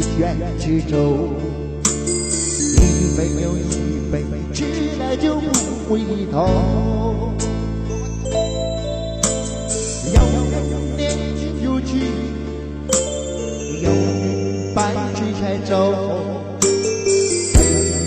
是一起远去走，一杯又一杯，吃了就不回头。有人年轻就去，有人白驹才走。悲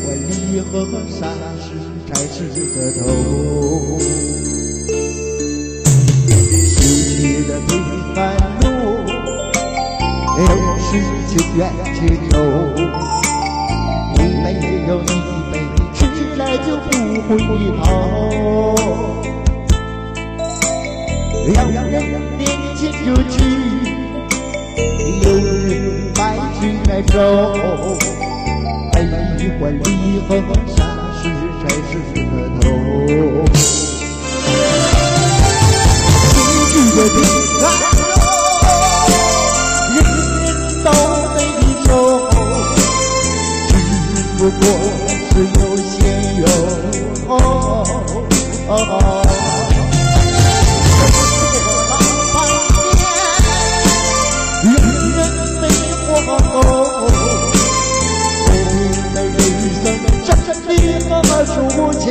欢离合，霎时才是个头。逝去的平凡。是去远去走，一杯又一杯，吃了就不回头。有人年轻就去，有人白驹来走，悲欢离合，霎时才是个头。逝去的平。不过是有先有后，生活到百年，人人悲欢后，我们的人生真的那么数不清。